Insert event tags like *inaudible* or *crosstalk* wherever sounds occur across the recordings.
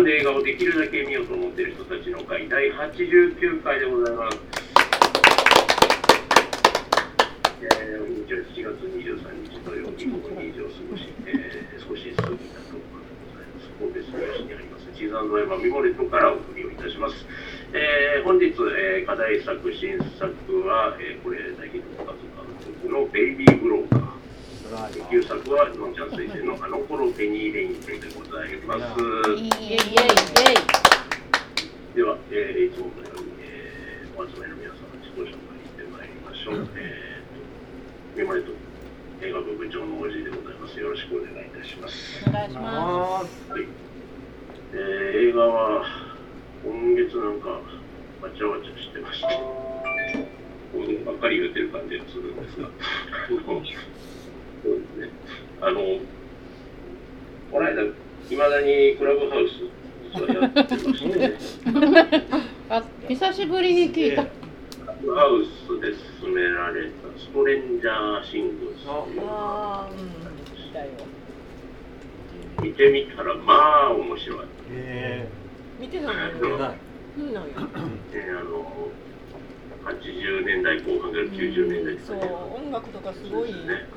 んで映画をできるだけ見ようと思っている人たちの会第89回でございます。えー、日曜7月23日土曜日午後2時を過ごし、えー、少し過ぎたところでございます。神戸住吉にありますチーズドライマミモレットからお送りをいたします。えー、本日、えー、課題作、新作は、えー、これ、大ヒット監督のベイビー・ブローカー。旧作は、のんちゃん推薦のあの頃ペニーレインでございます。イエイイエイイエイでは、えー、いつものように、えー、お集まりの皆様、自己紹介してまいりましょう。えー、メモレット映画部部長のおじでございます。よろしくお願いいたします。お願いします。はい。えー、映画は、今月なんか、わちゃわちゃしてまして、*laughs* ばっかり言ってる感じがするんですが、そうですね。あの、この間、いまだにクラブハウス、やってまして、あ、久しぶりに聞いた。クラブハウスで進められたストレンジャーシングスああ、うん、聞いたよ。見てみたら、まあ面白い。へ見てないの見てない。見ない。えあの80年代後半から90年代そう音楽とかすごい、ね、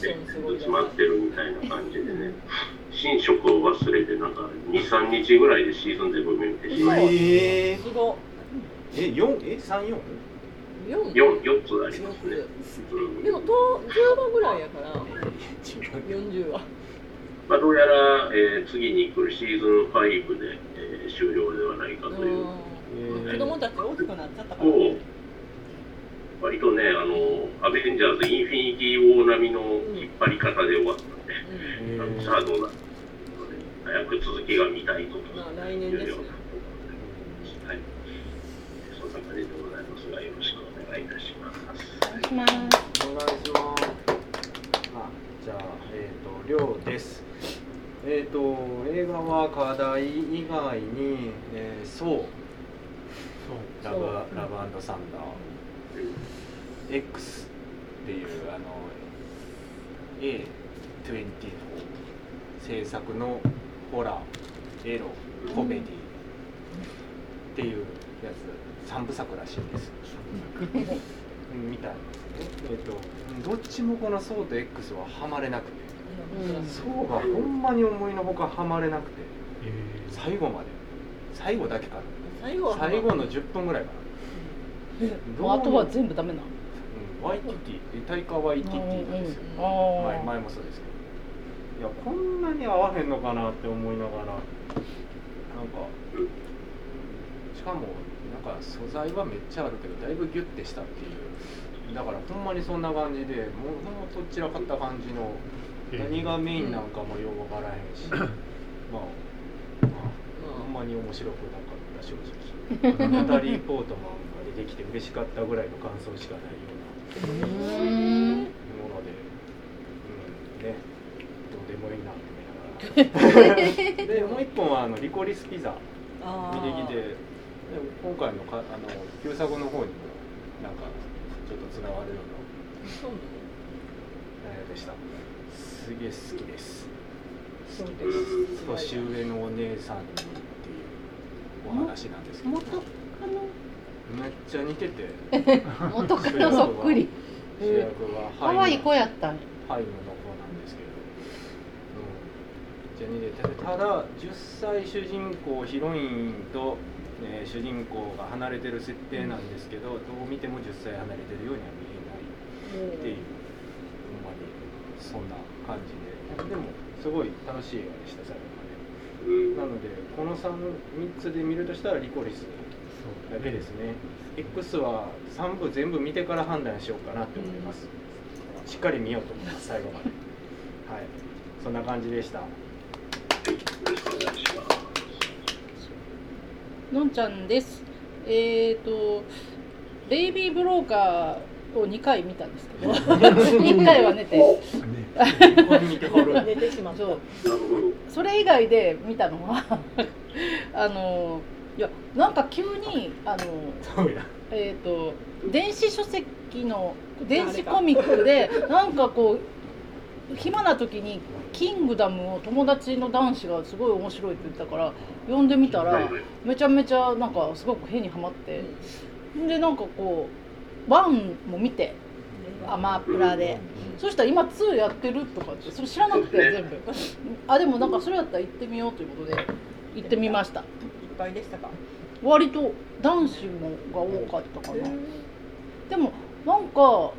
で詰まってるみたいな感じでね。寝食を忘れてなんか23日ぐらいでシーズン全部見てしまいえー、すご。え4え34 4, 4, 4つありますね、うん、でもと10話ぐらいやから40話まあどうやら、えー、次に来るシーズン5で、えー、終了ではないかという、えー、子供たち大きくなっちゃったから、ね、割とね、あの、アベンジャーズ、インフィニティ・ウォー並みの引っ張り方で終わったんで、うん、さあどうな早く続きが見たいとまあ、来年ですね。はい。そんな感じでございますが、よろしくお願いいたします。お願いします。お願いします。あ、じゃあ、えっ、ー、と、りょうです。えっ、ー、と、映画は課題以外に、えー、そう。ラブラブサンダー。X っていうあの A24 制作のホラーエロコメディっていうやつ3部作らしいんです。みたいえっ、ー、とどっちもこのソーと X はハマれなくて、うん、ソーがほんまに思いのほかハマれなくて、最後まで。最後だけかな最後の10分ぐらいかな。あとは全部ダメなの、うん、ワイティティタイカワイティティですよ、ね、前前もそうですけど。いやこんなに合わへんのかなって思いながらなんかしかもなんか素材はめっちゃあるけどだいぶギュッてしたっていう。だからほんまにそんな感じでもうほんまとっちらかった感じの何がメインなんかもよう分からへんし、*laughs* まあ、まあ、ほんまに面白くなかった正直。*laughs* ナタリー・ポートマンできて嬉しかったぐらいの感想しかないよもので、うん。ね、どうでもいいなと思いながらでもう一本はあのリコリスピザ見てきてで今回のかあの旧作の方にもなん。かちょっとつながるような内容でしたすげえ好きです好きです年上のお姉さん。にっていうお話なん。ですけど、めっちゃ似てて。*laughs* 元カノそっくり。主役は。可愛い子やったん。ハイムの子なんですけど、うん、めっちゃ似てて。ただ10歳主人公ヒロインと、ね、主人公が離れてる設定なんですけど、どう見ても10歳離れてるようには見えないっていう、ほんまにそんな感じで。でもすごい楽しい映画でした最後まで。なのでこの 3, 3つで見るとしたらリコリスだけですね。X は3部全部見てから判断しようかなって思います、しっかり見ようと思います最後まで。はい。そんな感じでした。のんちゃんです。えっ、ー、とベイビーブローカーを2回見たんですけど。*laughs* 1回は寝て。寝てしまう。それ以外で見たのはあのいやなんか急にあのえっ、ー、と電子書籍の電子コミックでなんかこう暇な時に「キングダム」を友達の男子がすごい面白いって言ったから読んでみたらめちゃめちゃなんかすごく変にはまって。でなんかこうワンも見てアマプラで、そしたら今2やってるとかってそれ知らなくて全部。あでもなんかそれやったら行ってみようということで行ってみましたいっぱいでしたか？割と男子もが多かったかな。でもなんか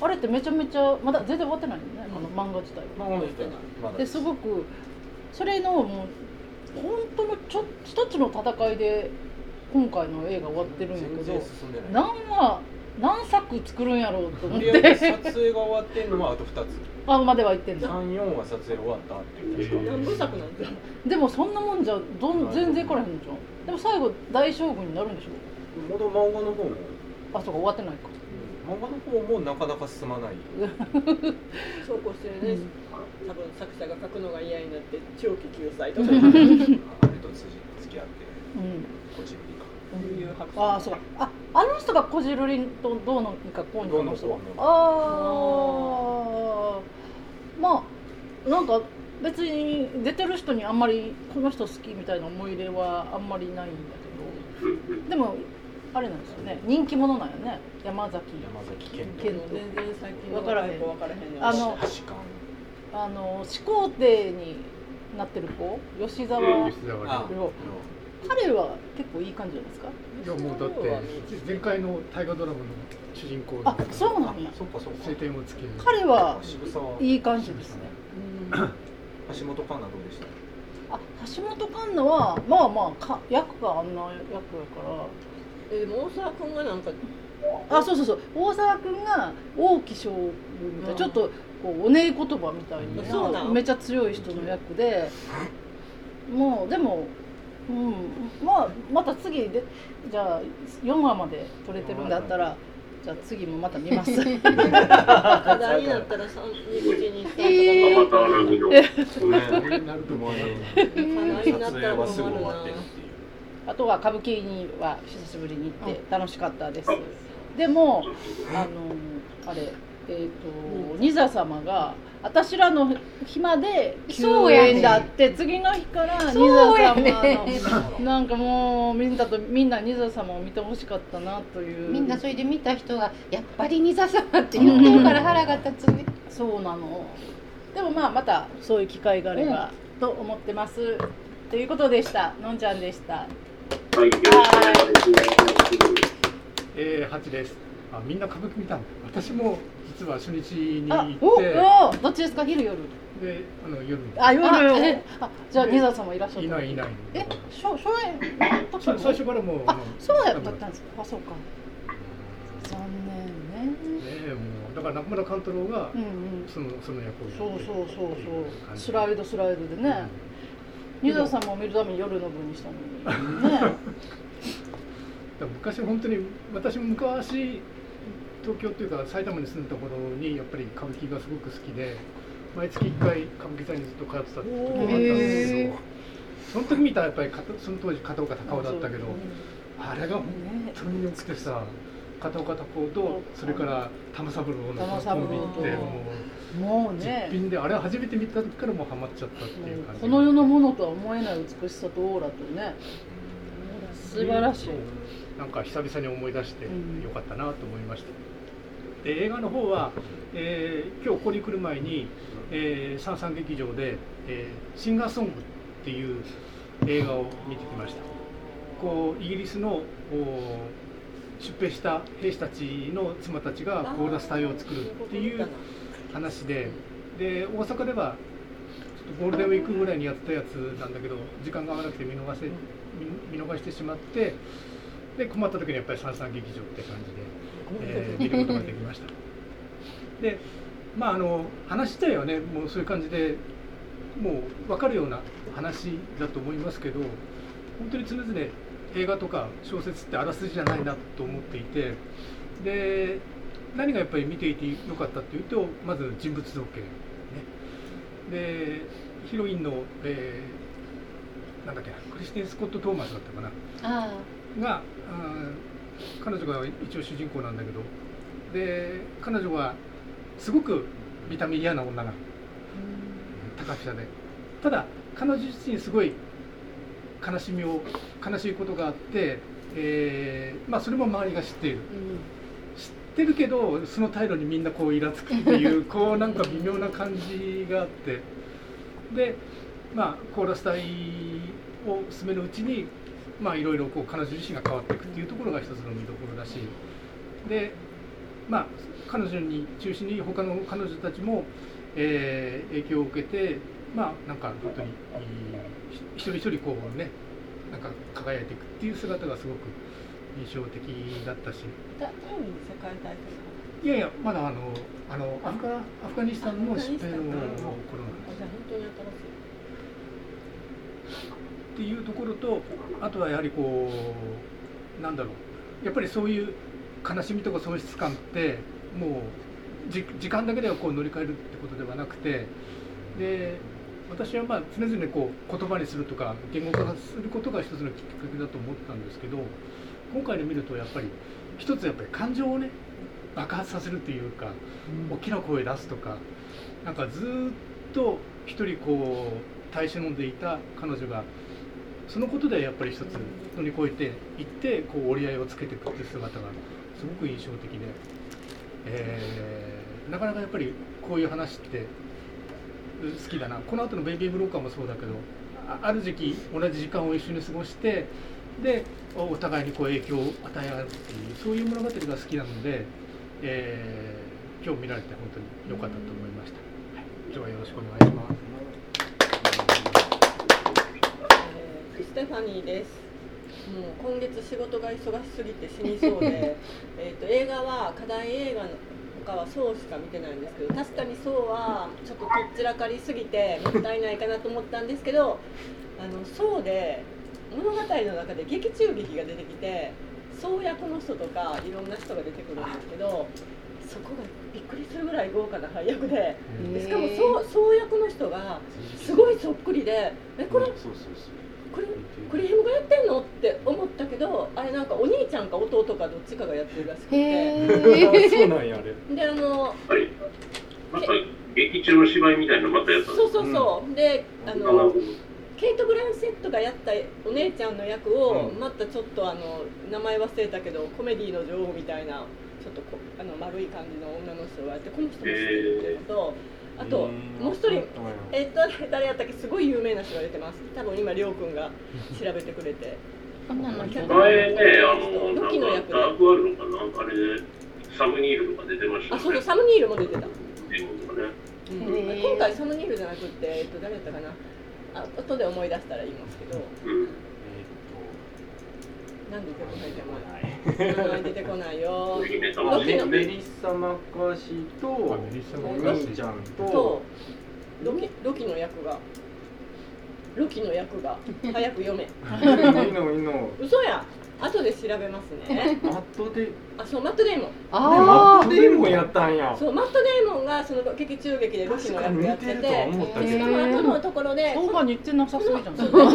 あれってめちゃめちゃまだ全然終わってないよね、あの漫画自体は。です。ごくそれのもう本当のちょ一つの戦いで今回の映画終わってるんやけど何話何作作るんやろうと思って。撮影が終わってんのはあと2つ。あまでは言ってんだ。34は撮影終わったっていう何部作なんですでもそんなもんじゃどん全然いからへんじゃん。でも最後大将軍になるんでしょ。まだ漫画の方も。あそうか終わってないか。漫画の方もなかなか進まない。そうこうしてるね、うん、多分作者が書くのが嫌になって長期救済とか。あれと付き合って、うん、こじるりかいうああそう。ああの人がこじるりとどうのかこうにかの？人ああまあなんか別に出てる人にあんまりこの人好きみたいな思い入れはあんまりないんだけど。でもあれなんですよね。人気者なんよね。山崎山崎健全然最近分からへん分からへんあのあの始皇帝になってる子吉沢亮。彼は結構いい感じじゃないですか？いやもうだって前回の大河ドラマの主人公あそうなんや。晴天をつける。彼はいい感じですね。橋本環奈どうでした？あ橋本環奈はまあまあか役があんな役やから。えでも大沢君がなんかあそうそうそう。大沢君が王毅将軍みたいな、ちょっとこうおねえ言葉みたいなめっちゃ強い人の役で。もうでも、うん、まあまた次でじゃあ4話まで撮れてるんだったら。じゃあ次もまた見ます。*laughs* 課題になったら三にしたえー、課題になったら困るな。あとは歌舞伎には久しぶりに行って楽しかったです。でもあのあれえっ、ー、とニザ様が私らの暇で休園だって、ね、次の日からニザ様の、ね、なんかもうみんなとみんなニザ様を見てほしかったなという。みんなそれで見た人がやっぱりニザ様って言ってるから腹が立つね、うん、そうなの。でもまあまたそういう機会があれば、うん、と思ってます。ということでした。のんちゃんでした。はい、えー、8です。あ、みんな歌舞伎見たの？私も実は初日に行って。おお、どっちですか、昼夜。で、あの夜。あ、夜。あ、じゃあ、ニザさんもいらっしゃる。いない、いない。え、初、初演。最初からもう。あ、そうやったんですか。あ、そうか。残念ね。ね、もう、だから中村勘太郎が。その、その役を。そうそうそうそう。スライド、スライドでね。ニザさんも見るために夜の分にしたのに。ね。*laughs* 昔本当に私も昔東京っていうか埼玉に住んでた頃にやっぱり歌舞伎がすごく好きで毎月1回歌舞伎座にずっと通ってた時もあったんですけどその時見たらやっぱりその当時片岡孝夫だったけどあれが本当によくてさ片岡孝夫とそれから玉三郎のコンビってもうもうね。実品であれ初めて見た時からもうハマっちゃったっていう感じ。この世のものとは思えない美しさとオーラとね。素晴らしい。なんか久々に思い出してよかったなと思いました。で映画の方は、えー、今日ここに来る前に、えー、三三劇場で、えー、シンガーソングっていう映画を見てきました。こうイギリスの出兵した兵士たちの妻たちがコーラス隊を作るっていう話で、で大阪ではゴールデンウィークぐらいにやったやつなんだけど時間が合わなくて見逃せ見逃してしまってで困った時にやっぱり三々劇場って感じで、えー、見ることができました。でまああの話自体はねもうそういう感じでもう分かるような話だと思いますけど本当に常々映画とか小説ってあらすじじゃないなと思っていてで何がやっぱり見ていてよかったっていうとまず人物造形ね。でヒロインの、えー、なんだっけクリスティン・スコット・トーマスだったかな。が彼女が一応主人公なんだけど。で彼女はすごく見た目嫌な女が。高飛車で。ただ彼女自身すごい悲しみを悲しいことがあって、えーまあ、それも周りが知っている。知ってるけどその態度にみんなこうイラつくっていうこうなんか微妙な感じがあってでまあコーラス隊を進めるうちにまあいろいろこう彼女自身が変わっていくっていうところが一つの見どころだしでまあ彼女に中心に他の彼女たちも、えー影響を受けてまあなんか本当に一人一人こうねなんか輝いていくっていう姿がすごく印象的だったし。だ第二次世界大戦いやいやまだあのあのアフガアフガニスタンの疾病の頃なんあですじゃあ本当にっていうところとあとはやはりこうなんだろう。やっぱりそういう悲しみとか喪失感ってもうじ時間だけではこう乗り換えるってことではなくてで私はまあ常々こう言葉にするとか言語化することが一つのきっかけだと思ったんですけど今回で見るとやっぱり一つやっぱり感情をね爆発させるというか、大きな声出すとかなんかずーっと一人こう耐え忍んでいた彼女がそのことでやっぱり一つ乗り越えていってこう折り合いをつけていくっていう姿がすごく印象的で、えーなかなかやっぱりこういう話って好きだな。この後の「ベイビー・ブローカー」もそうだけどある時期同じ時間を一緒に過ごしてでお互いにこう影響を与え合うっていうそういう物語が好きなので、えー今日見られて本当に良かったと思いました、はい、今日はよろしくお願いしますえーステファニーです。もう今月仕事が忙しすぎて死にそうで、*laughs* えっと映画は課題映画の他はそうしか見てないんですけど、確かにそうはちょっととっちらかりすぎてもったいないかなと思ったんですけど、あのそうで物語の中で劇中劇が出てきて、そう役の人とかいろんな人が出てくるんですけど。そこがびっくりするぐらい豪華な配役で、でしかもそう役の人がすごいそっくりで、えこれこれクリヘムがやってんのって思ったけどあれなんかお兄ちゃんか弟かどっちかがやってるらしくてへあそう。なんやあれであのはい。また劇中の芝居みたいなのまたやったそうそうそう、であのケイト・ブランセットがやったお姉ちゃんの役を、うんまたちょっとあの名前忘れたけどコメディの女王みたいなちょっとこあの丸い感じの女の人がやってこの人も知ってるっていうのと、あとうん。もう一人うん。えっと誰やったっけ？すごい有名な人が出てます。多分今りょうくんが調べてくれて。女の人。前ね、あの、ロキの役なんかダークワールドかな、あれで、サムニールとか出てましたあそうそうね。サム・ニールも出てた、ね。うん。今回サム・ニールじゃなくって、えっと、誰やったかな？あ後で思い出したら言いますけど。うん。なんで出てこない？出てこないよメメリッサ・マッカー。シーとあメリッサおマッカーシちゃんととロキ。ロキの役が。ロキの役が。早く読め。*laughs* いいのいいの。嘘や後で調べますね。マットで。あそうマット・デイモン。でマあットデーモンやったんや。そうマット・デイモンがその劇中劇でロキの役やってててしかも後のところでそうが似てなさそうじゃん。全然似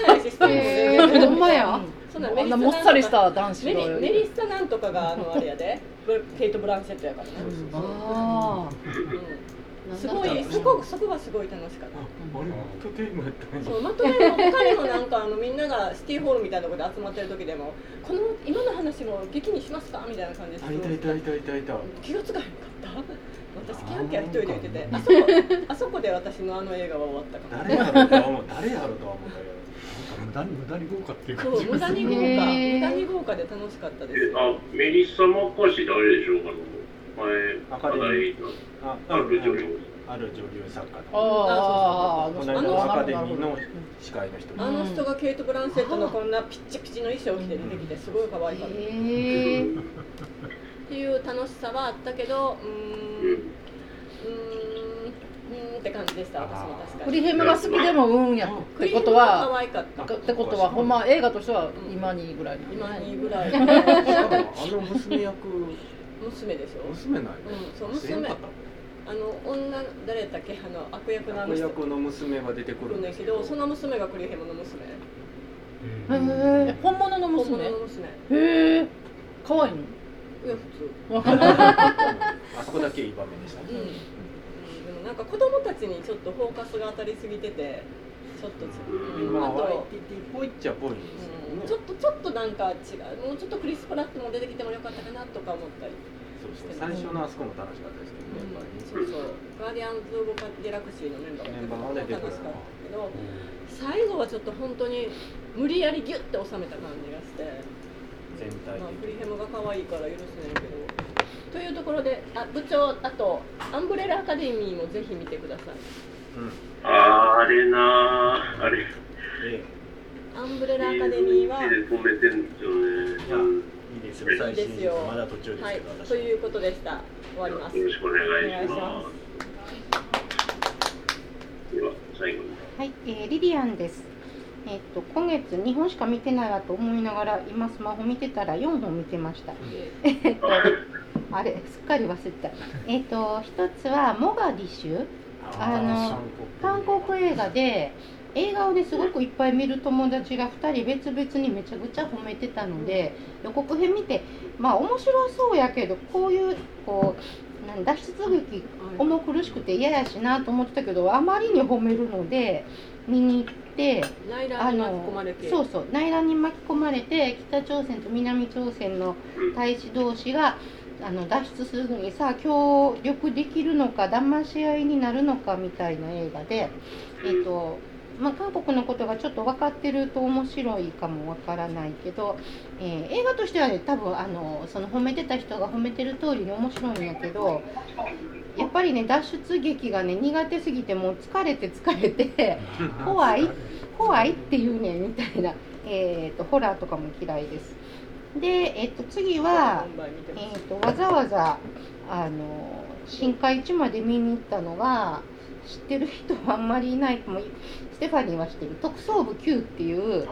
てないしスタイルもへ全然ーほんまや。そんなあんなもっさりした男子メがリメリッサなんとかがあのあれやで。ブケイト・ブランシェットやからね、あ。うん、すごいそこそこがすごい楽しかった。あそうマットデイモン他にもなんかあのみんながシティホールみたいなところで集まってる時でもこの今の話も劇にしますか？みたいな感じで。いたいたいたいたいたいた。気がつかへんかった？私キャンキャン一人で言ってて。あそこあそこで私のあの映画は終わったか誰やろうとは思う。誰やろうとは思ったけど。無駄に無駄に豪華っていう感じがする。無駄に豪華。無駄に豪華で楽しかったです。あ、メリッサ・マッカーシーってあれでしょう、あの、前、アカデミーのある女優。ある女優作家あのあ、この間のアカデミーの司会の人あの人がケイト・ブランセットのこんなピッチピチの衣装を着て出てきてすごい可愛かったっ。ていう楽しさはあったけどうん。って感じでした私も確かクリヘムが好きでもうんやってことクリームが可は愛かったってことはほんま映画としては今にぐらい今にぐらいあの娘役娘でしょ？娘なんやうんそう知らんかっあの女誰やっけ？あの悪役のあの人。役の娘が出てく来るんだけどその娘がクリヘムの娘。うんへえ本物の本娘物の娘。へえ可愛いの？いや普通。*laughs* あそこだけいい場面でしたね。うん。うん、なんか子供たちにちょっとフォーカスが当たりすぎててちょっと、うん、まああとぽいっちゃっぽいんですよね。うんちょっとちょっとなんか違う。もうちょっとクリス・プラットも出てきてもよかったかなとか思ったり、そうそう。最初のあそこも楽しかったですけどねやっぱり。ねそうそう。ガーディアンズ・オブ・ギャラクシーのメンバーも楽しかったけど最後はちょっと本当に無理やりギュッて収めた感じがして、全体まあ、プ的リヘムが可愛いから許せないけど。というところであ部長あとアンブレラアカデミーもぜひ見てくださいうんあれなーあれ。えアンブレラアカデミーはで止めてんですよ。ねじゃあいいですよ。最いいですまだ途中ですはい。けど私ということでした。終わります。よろしくお願いしまます。では最後に。はい、えーリリアンです。えっと今月2本しか見てないわと思いながら今スマホ見てたら4本見てました。*laughs* えっとあれすっかり忘れてた。えっと一つはモガディッシュあの韓国映画で映画をねすごくいっぱい見る友達が2人別々にめちゃくちゃ褒めてたので予告編見てまあ面白そうやけどこういうこうなん脱出劇重苦しくて嫌やしなと思ってたけどあまりに褒めるので見に行ってあ内乱に巻き込のまれて。そうそう内乱に巻き込まれて北朝鮮と南朝鮮の大使同士があの脱出するのにさあ協力できるのか騙し合いになるのかみたいな映画で、えっとまあ、韓国のことがちょっと分かってると面白いかも分からないけど、えー映画としてはね多分あのその褒めてた人が褒めてる通りに面白いんやけどやっぱりね脱出劇がね苦手すぎてもう疲れて疲れて *laughs* 怖い怖いっていうねみたいな、えー、とホラーとかも嫌いです。で、えっと次は、えますー、とわざわざあの新海地まで見に行ったのが知ってる人はあんまりいないかも。ステファニーは知ってる「特捜部 Q」っていう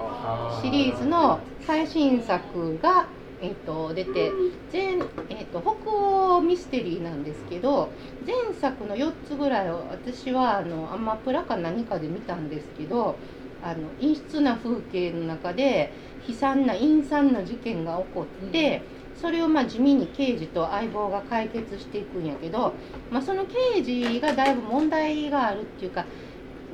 シリーズの最新作が、えー、と出て全、えー、と北欧ミステリーなんですけど前作の4つぐらいを私はあのアマプラか何かで見たんですけどあの陰湿な風景の中で悲惨な陰惨な事件が起こって、それをまあ地味に刑事と相棒が解決していくんやけど、まあ、その刑事がだいぶ問題があるっていうか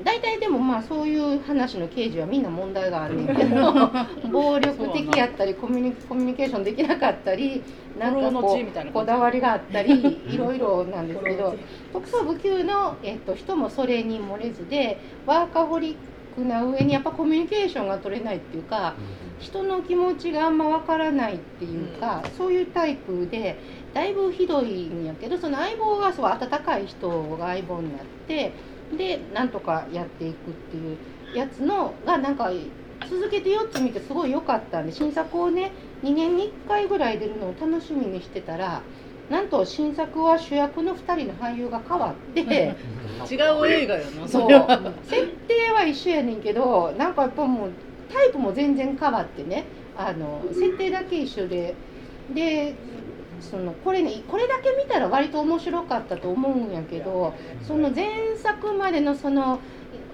大体でもまあそういう話の刑事はみんな問題があるんやけど *laughs* 暴力的やったりコミュニコミュニケーションできなかったり *laughs* なんかこうこだわりがあったりいろいろなんですけど特捜部級の、えっと、人もそれに漏れずでワーカホリックな上にやっぱコミュニケーションが取れないっていうか人の気持ちがあんまわからないっていうか、そういうタイプでだいぶひどいんやけどその相棒がそう温かい人が相棒になってでなんとかやっていくっていうやつのがなんか続けて4つ見てすごい良かったんで新作をね2年に1回ぐらい出るのを楽しみにしてたらなんと新作は主役の2人の俳優が変わって。*laughs* 違う映画やなそそう設定は一緒やねんけどなんかやっぱもうタイプも全然変わってねあの設定だけ一緒ででそのこれねこれだけ見たら割と面白かったと思うんやけどその前作までのその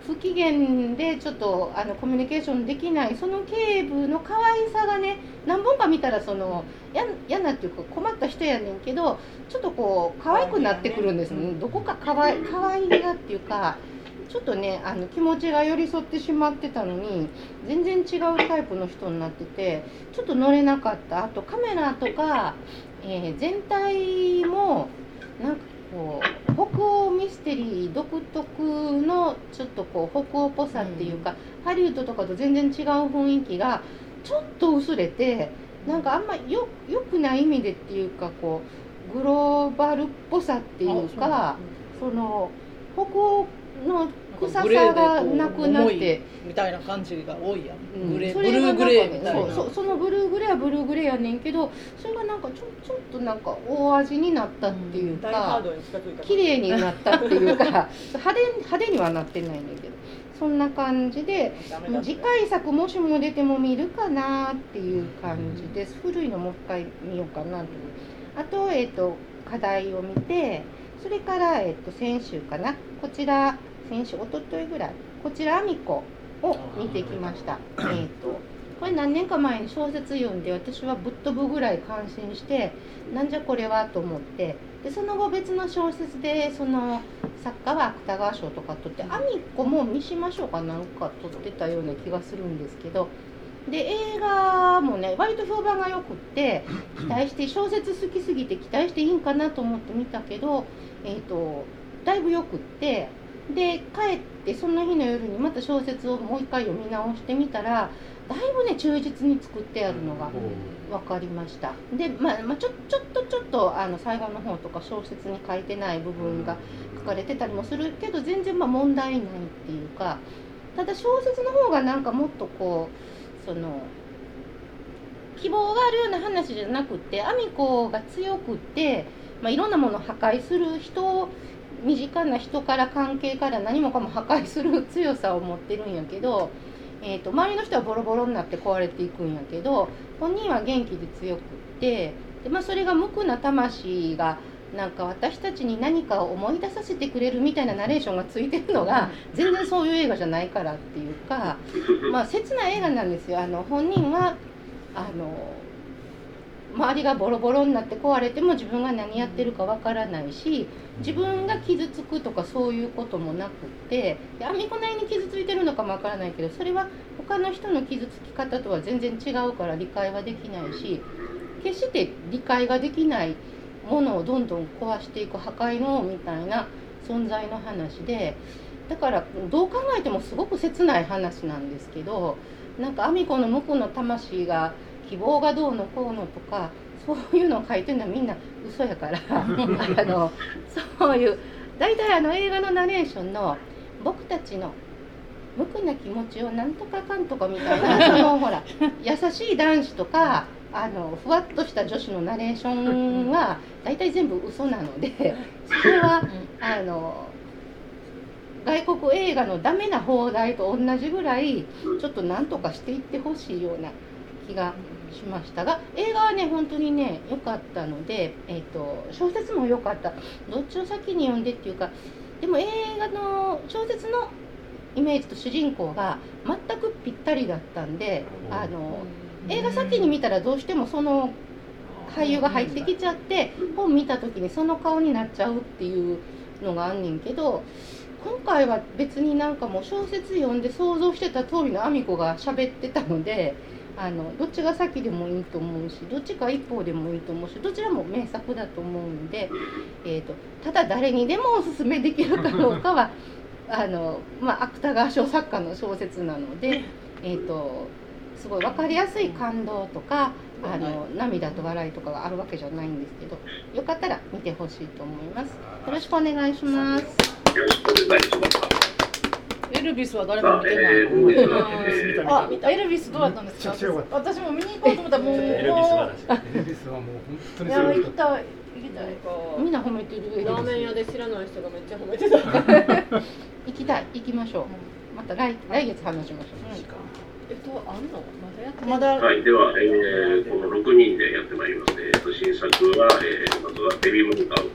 不機嫌でちょっとあのコミュニケーションできないその警部の可愛さがね何本か見たらそのや嫌なっていうか困った人やねんけどちょっとこう可愛くなってくるんですね。どこか可愛可愛げがっていうかちょっとねあの気持ちが寄り添ってしまってたのに全然違うタイプの人になっててちょっと乗れなかった。あとカメラとか、えー全体もなんかこう北欧ミステリー独特のちょっとこう北欧っぽさっていうか、ハリウッドとかと全然違う雰囲気がちょっと薄れてなんかあんまよよくない意味でっていうかこうグローバルっぽさっていうかその北欧の臭さがなくなって。みたいな感じが多いやん、うん。ブルーグレーみたいな。そうそのブルーグレーはブルーグレーやねんけどそれがなんかちょちょっとなんか大味になったっていうかダイハードに近づいた綺麗になったっていうか *laughs* 派手派手にはなってないんだけどそんな感じで次回作もしも出ても見るかなっていう感じです。古いのもう一回見ようかなとあと,、えっと課題を見てそれから、えっと先週かな。こちら先週一昨日ぐらいこちら「アミコ」を見てきました。えっとこれ何年か前に小説読んで私はぶっ飛ぶぐらい感心してなんじゃこれはと思ってでその後別の小説でその作家は芥川賞とか取ってアミコも三島賞かなんか取ってたような気がするんですけどで映画もね割と評判がよくって期待して小説好きすぎて期待していいんかなと思って見たけど、えーと、だいぶよくってで帰ってその日の夜にまた小説をもう一回読み直してみたらだいぶね忠実に作ってあるのが分かりました。で、まあ、まあ、ちょちょっとちょっとあの最後の方とか小説に書いてない部分が書かれてたりもするけど全然まあ問題ないっていうかただ小説の方がなんかもっとこうその希望があるような話じゃなくてアミコが強くって、まあ、いろんなものを破壊する人身近な人から関係から何もかも破壊する強さを持ってるんやけど。えーと、周りの人はボロボロになって壊れていくんやけど本人は元気で強くってで、まあ、それが無垢な魂がなんか私たちに何かを思い出させてくれるみたいなナレーションがついてるのが全然そういう映画じゃないからっていうか、まあ、切ない映画なんですよ。あの本人はあの周りがボロボロになって壊れても自分が何やってるかわからないし自分が傷つくとかそういうこともなくってで編み子なりに傷ついてるのかもわからないけどそれは他の人の傷つき方とは全然違うから理解はできないし決して理解ができないものをどんどん壊していく破壊のみたいな存在の話でだからどう考えてもすごく切ない話なんですけどなんかアミコの無垢の魂が希望がどうのこうのとかそういうのを書いてるのはみんな嘘やから。*laughs* あのそういう大体あの映画のナレーションの僕たちの無垢な気持ちをなんとかかんとかみたいな *laughs* そのほら優しい男子とかあのふわっとした女子のナレーションは大体全部嘘なので *laughs* それはあの外国映画のダメな放題と同じぐらいちょっとなんとかしていってほしいような気がしましたが映画はね本当にね良かったので、えーと、小説も良かった。どっちを先に読んでっていうかでも映画の小説のイメージと主人公が全くぴったりだったんであの映画先に見たらどうしてもその俳優が入ってきちゃって本見た時にその顔になっちゃうっていうのがあんねんけど今回は別になんかもう小説読んで想像してた通りのあみ子が喋ってたのであのどっちが先でもいいと思うしどっちか一方でもいいと思うしどちらも名作だと思うんで、えーと、ただ誰にでもおすすめできるかどうかは *laughs* あの、まあ、芥川賞作家の小説なので、えーと、すごい分かりやすい感動とかあの涙と笑いとかがあるわけじゃないんですけどよかったら見てほしいと思います。よろしくお願いします。よろしくお願いします。エルビスは誰も見てない。あ、エルビスどうだったんですか？私も見に行こうと思ったらもう。エルビスはもう本当に。いや行きたい。行きたい。みんな褒めてる。ラーメン屋で知らない人がめっちゃ褒めてた。*laughs* 行きたい。行きましょう。また来来月話しましょう。えっと、あんの？まだやってまだはい、では、えー、この6人でやってまいります。えー、と新作は、えー、まずはデビューモニターを